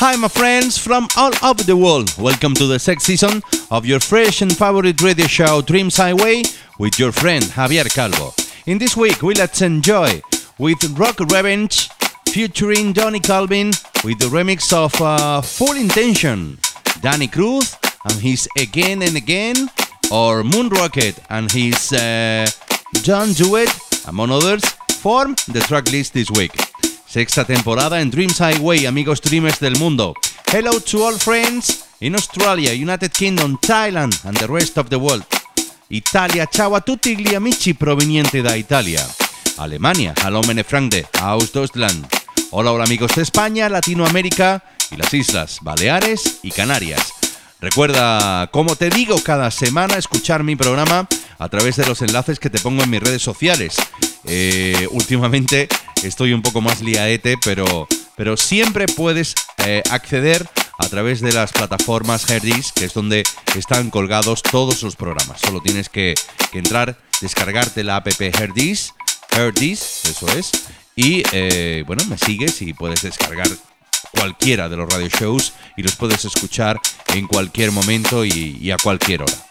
Hi, my friends from all over the world. Welcome to the sixth season of your fresh and favorite radio show, Dreams Highway, with your friend Javier Calvo. In this week, we let's enjoy with Rock Revenge featuring Donny Calvin with the remix of uh, Full Intention, Danny Cruz and his Again and Again, or Moon Rocket and his uh, Don't Do It, among others, form the track list this week. Sexta temporada en Dreams Highway, amigos dreamers del mundo. Hello to all friends in Australia, United Kingdom, Thailand and the rest of the world. Italia, ciao a tutti gli amici provenienti da Italia. Alemania, hallo meine Freunde, aus Deutschland. Hola, hola amigos de España, Latinoamérica y las Islas Baleares y Canarias. Recuerda, como te digo cada semana, escuchar mi programa a través de los enlaces que te pongo en mis redes sociales. Eh, últimamente estoy un poco más liaete, pero, pero siempre puedes eh, acceder a través de las plataformas Herdis, que es donde están colgados todos los programas. Solo tienes que, entrar, descargarte la app Herdis, Herdis, eso es, y eh, bueno, me sigues y puedes descargar cualquiera de los radio shows y los puedes escuchar en cualquier momento y a cualquier hora.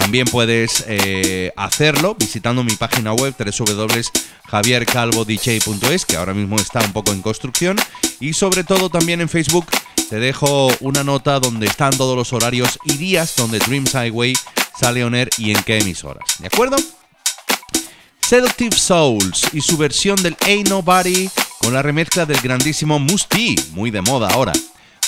También puedes eh, hacerlo visitando mi página web www.javiercalvodj.es, que ahora mismo está un poco en construcción. Y sobre todo también en Facebook te dejo una nota donde están todos los horarios y días donde Dreams Highway sale on air y en qué emisoras. ¿De acuerdo? Seductive Souls y su versión del Ain't Nobody con la remezcla del grandísimo Musti, muy de moda ahora.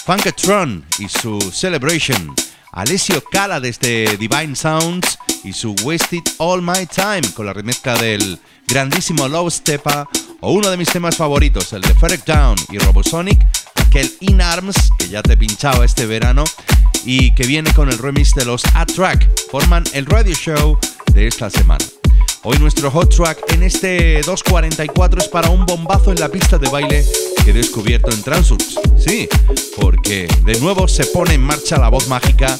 Funkatron y su Celebration. Alessio Cala desde Divine Sounds y su Wasted All My Time con la remezcla del grandísimo Love Stepa o uno de mis temas favoritos, el de Ferric Down y Robosonic, aquel In Arms que ya te pinchaba este verano y que viene con el remix de los A-Track, forman el radio show de esta semana. Hoy nuestro hot track en este 244 es para un bombazo en la pista de baile que he descubierto en Transux. Sí, porque de nuevo se pone en marcha la voz mágica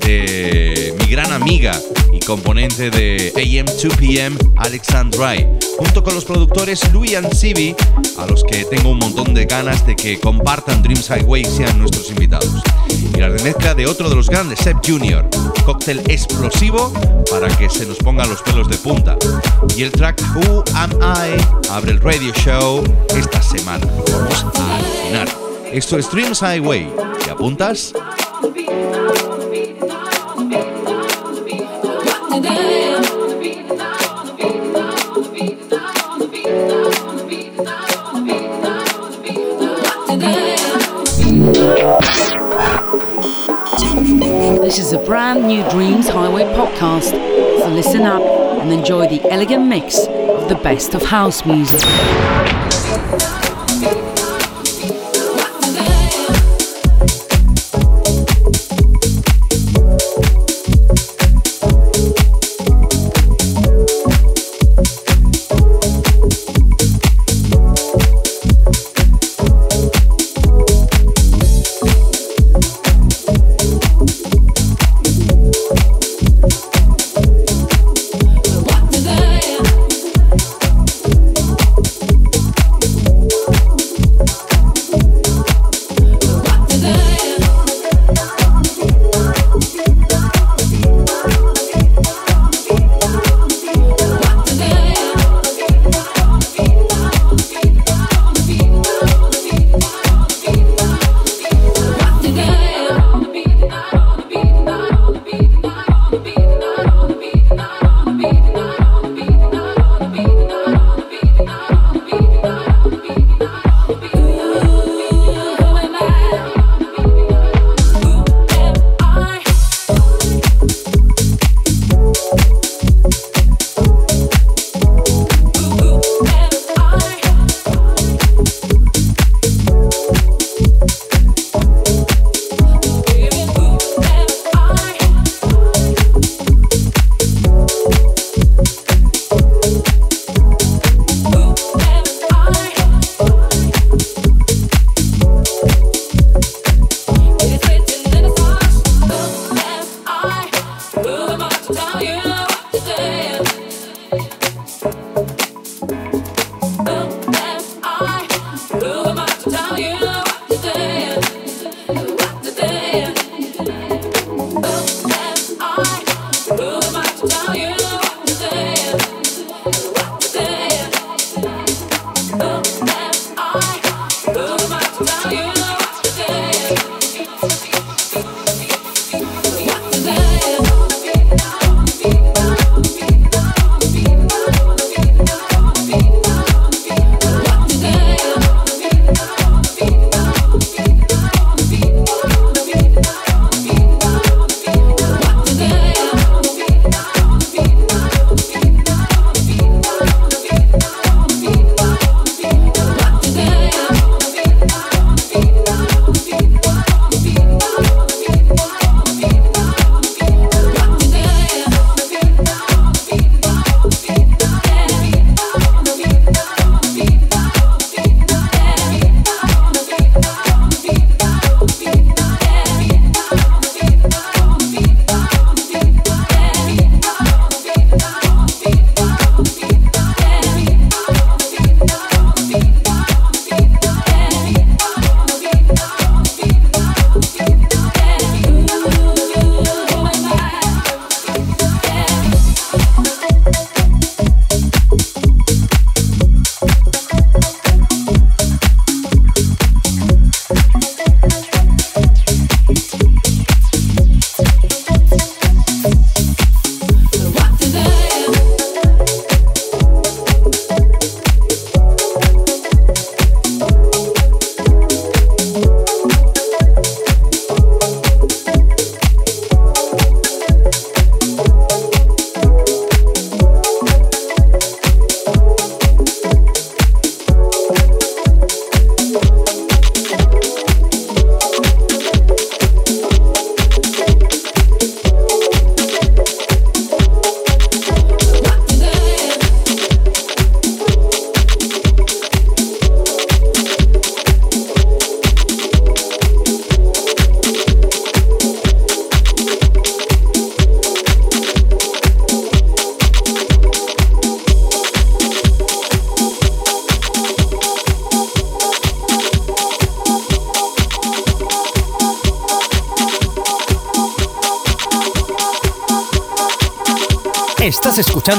de mi gran amiga y componente de AM2PM, Alexandrai, junto con los productores Louis and Sibi, a los que tengo un montón de ganas de que compartan Dreams Highway y sean nuestros invitados. Y la remezcla de otro de los grandes, Seb Jr., cóctel explosivo para que se nos pongan los pelos de punta. Y el track Who Am I abre el radio show esta semana. Vamos a alucinar. Esto es Dreams Highway. ¿Te apuntas? This is a brand new Dreams Highway podcast, so listen up and enjoy the elegant mix of the best of house music.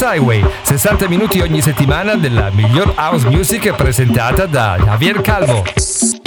Highway, 60 minuti ogni settimana della miglior house music presentata da Javier Calvo.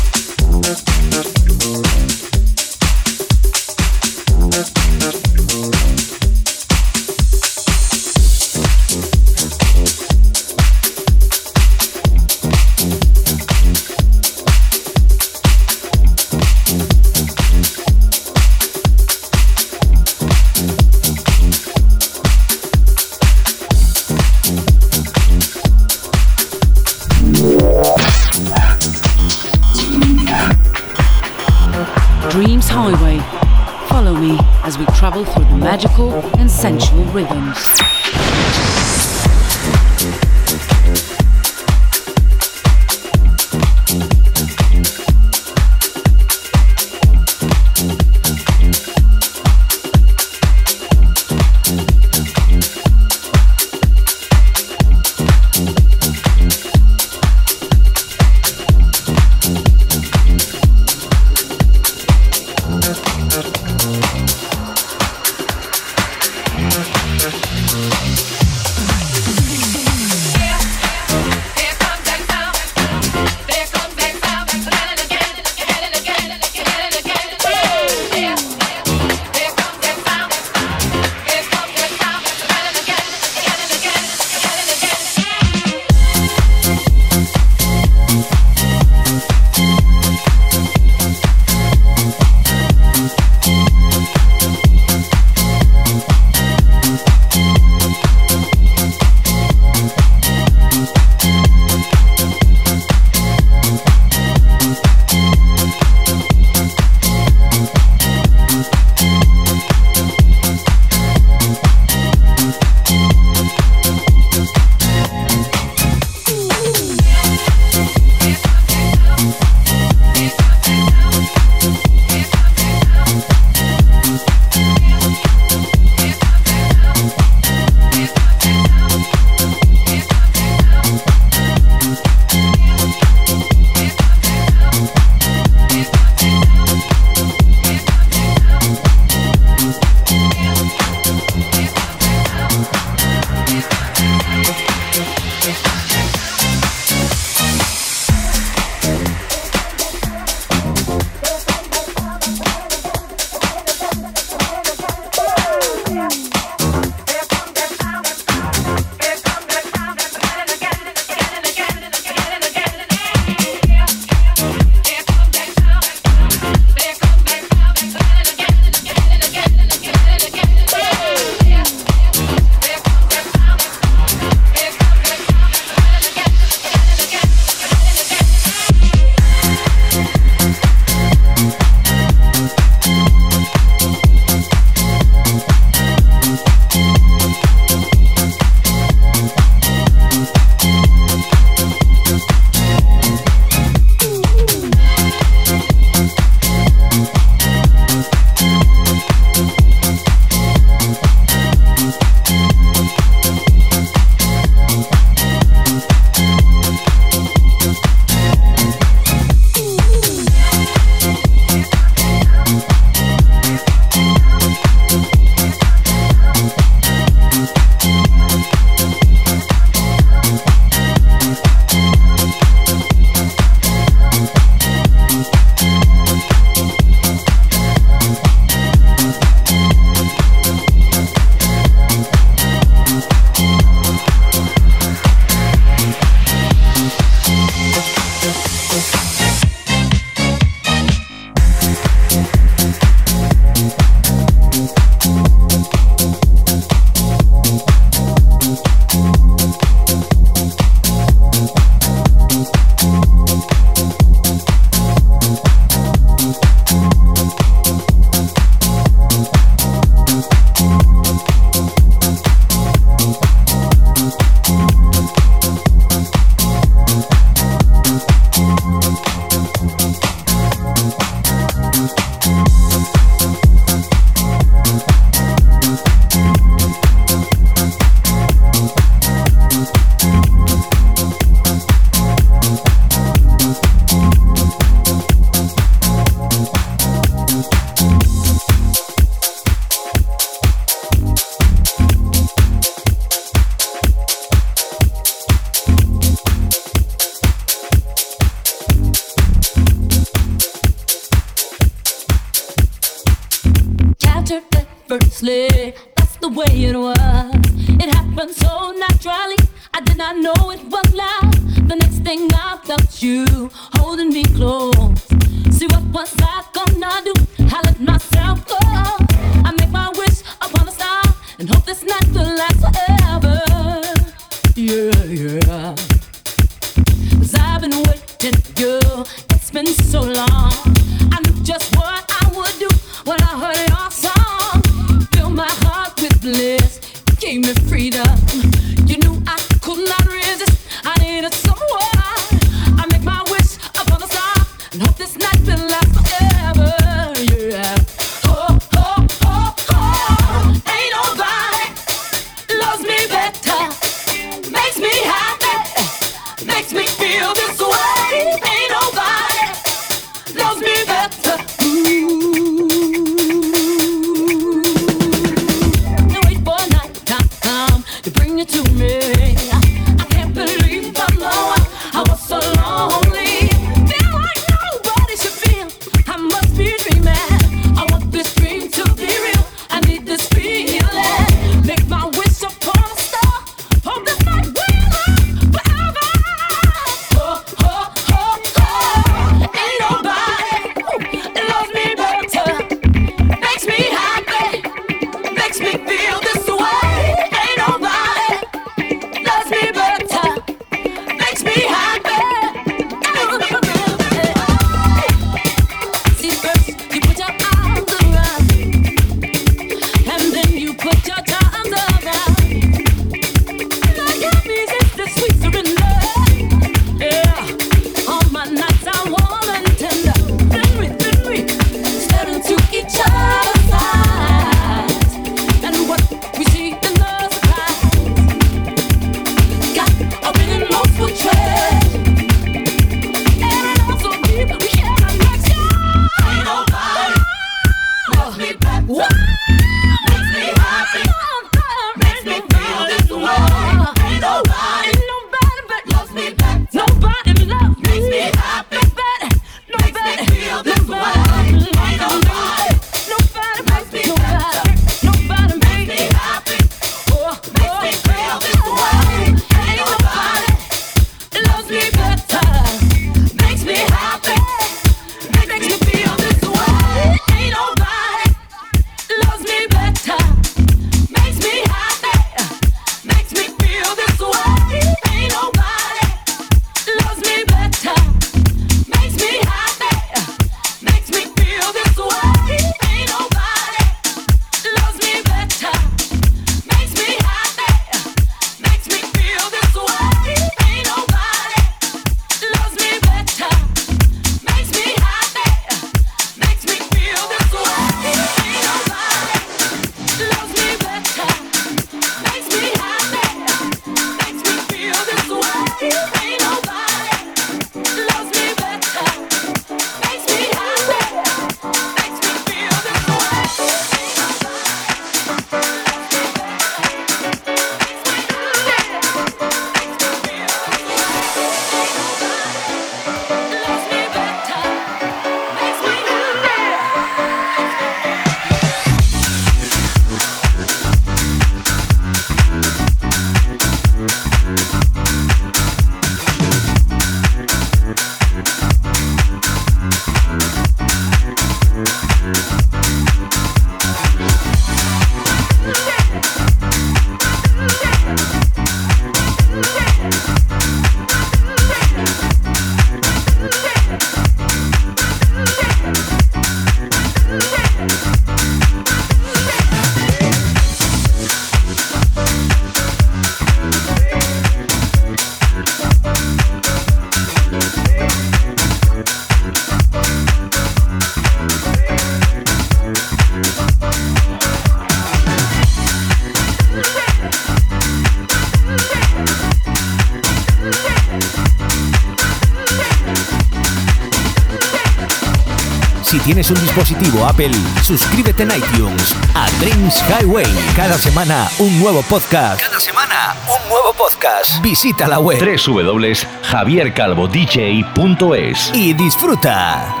Un dispositivo Apple, suscríbete en iTunes a Dreams Highway. Cada semana un nuevo podcast. Cada semana un nuevo podcast. Visita la web www.javiercalvodj.es y disfruta.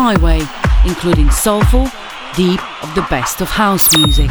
Highway, including soulful, deep of the best of house music.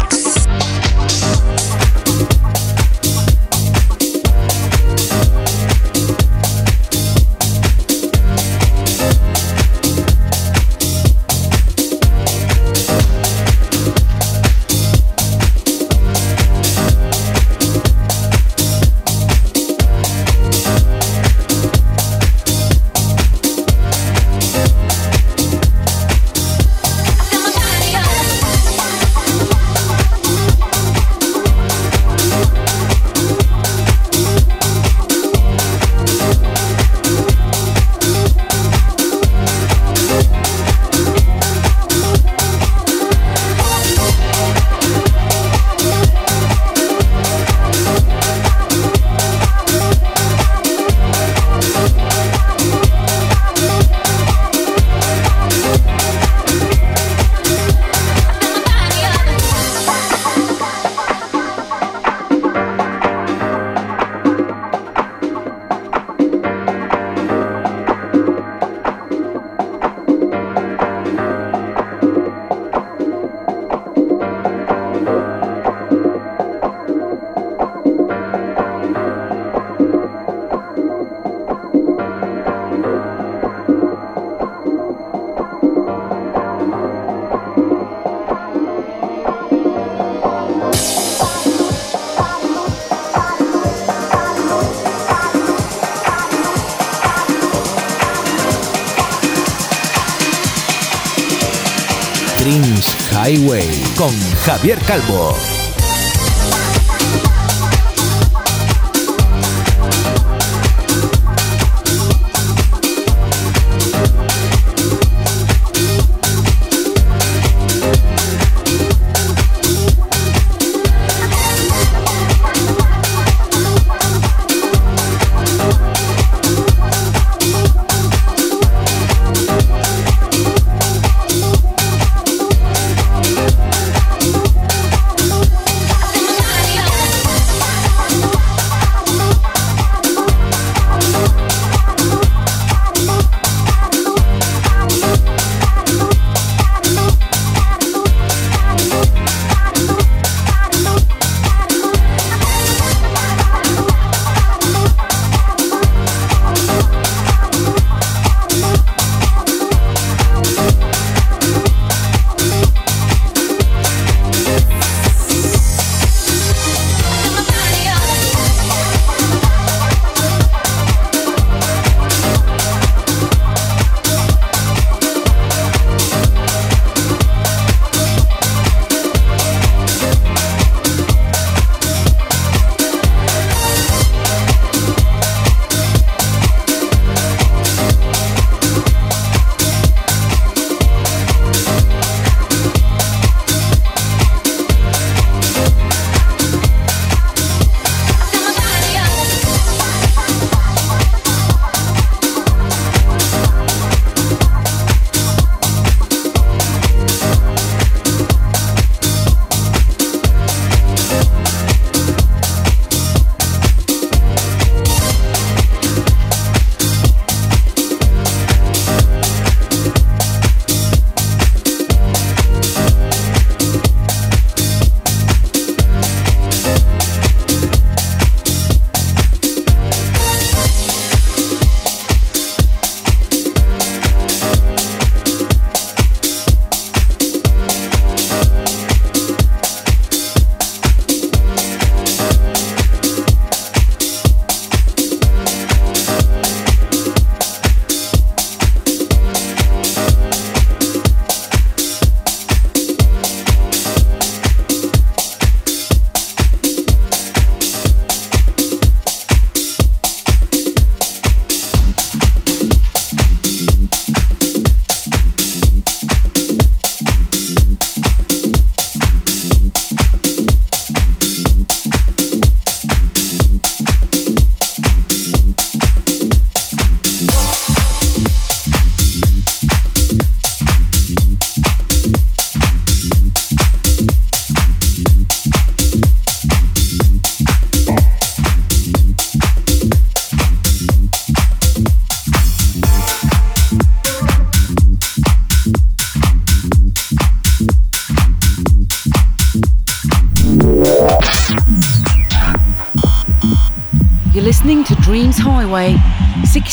Con Javier Calvo.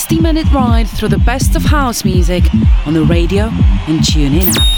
60 minute ride through the best of house music on the radio and TuneIn app.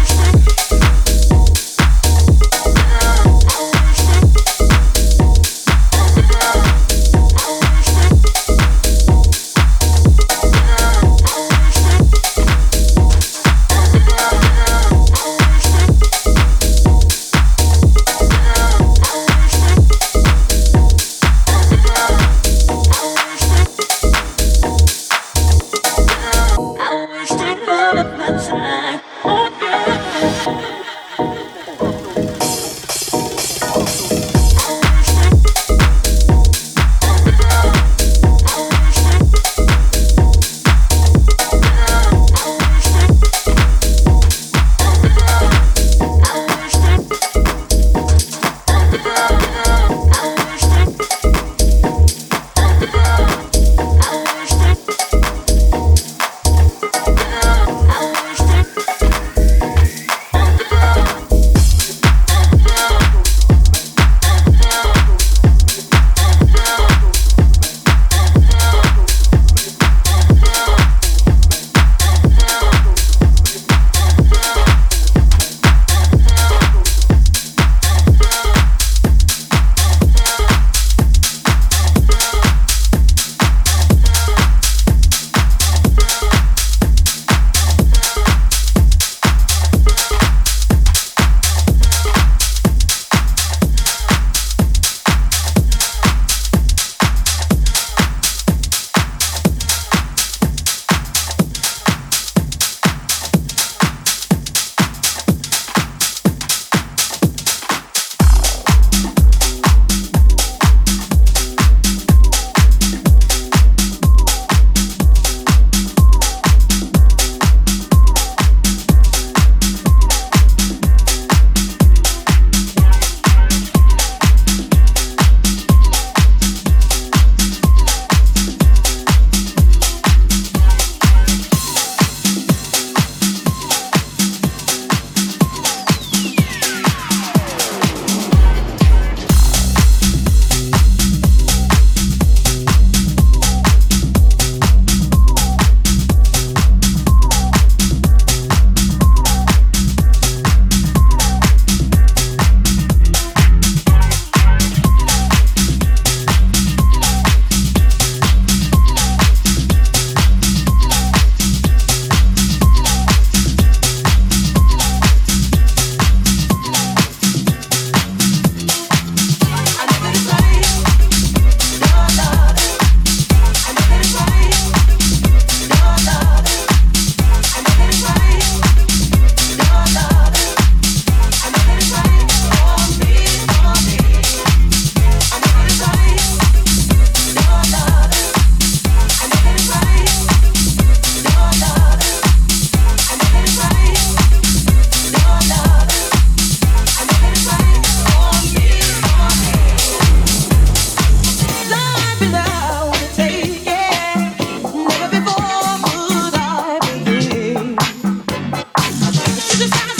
just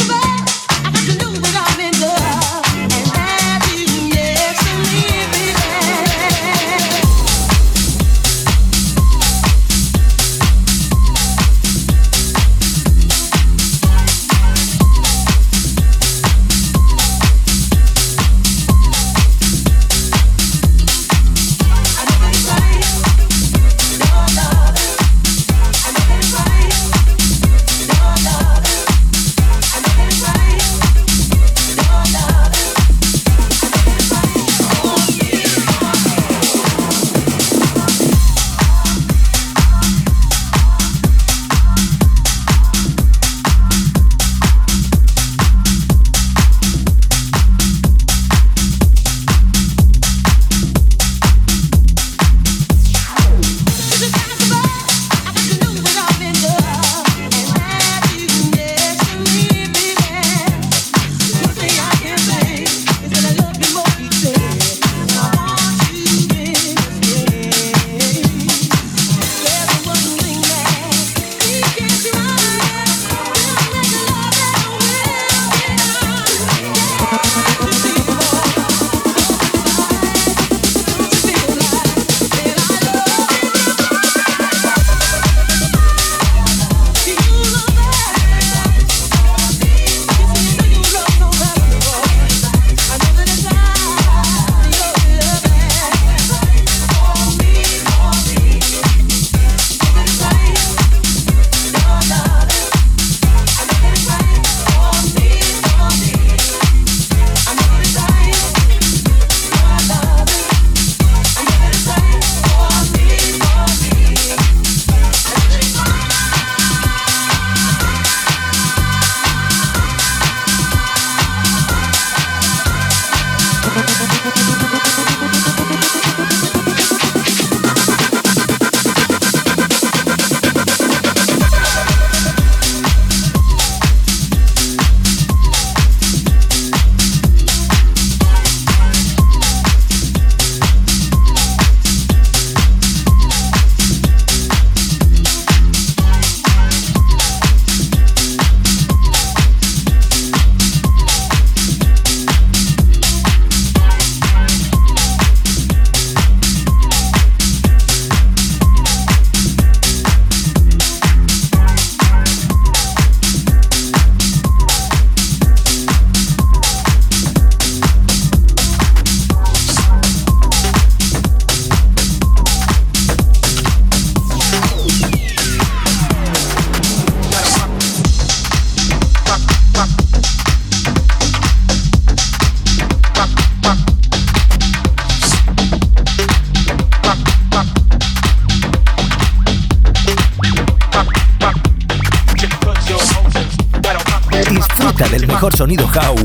sonido house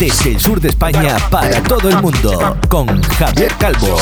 desde el sur de España para todo el mundo con Javier Calvo.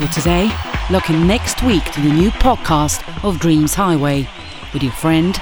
For today. Looking next week to the new podcast of Dreams Highway with your friend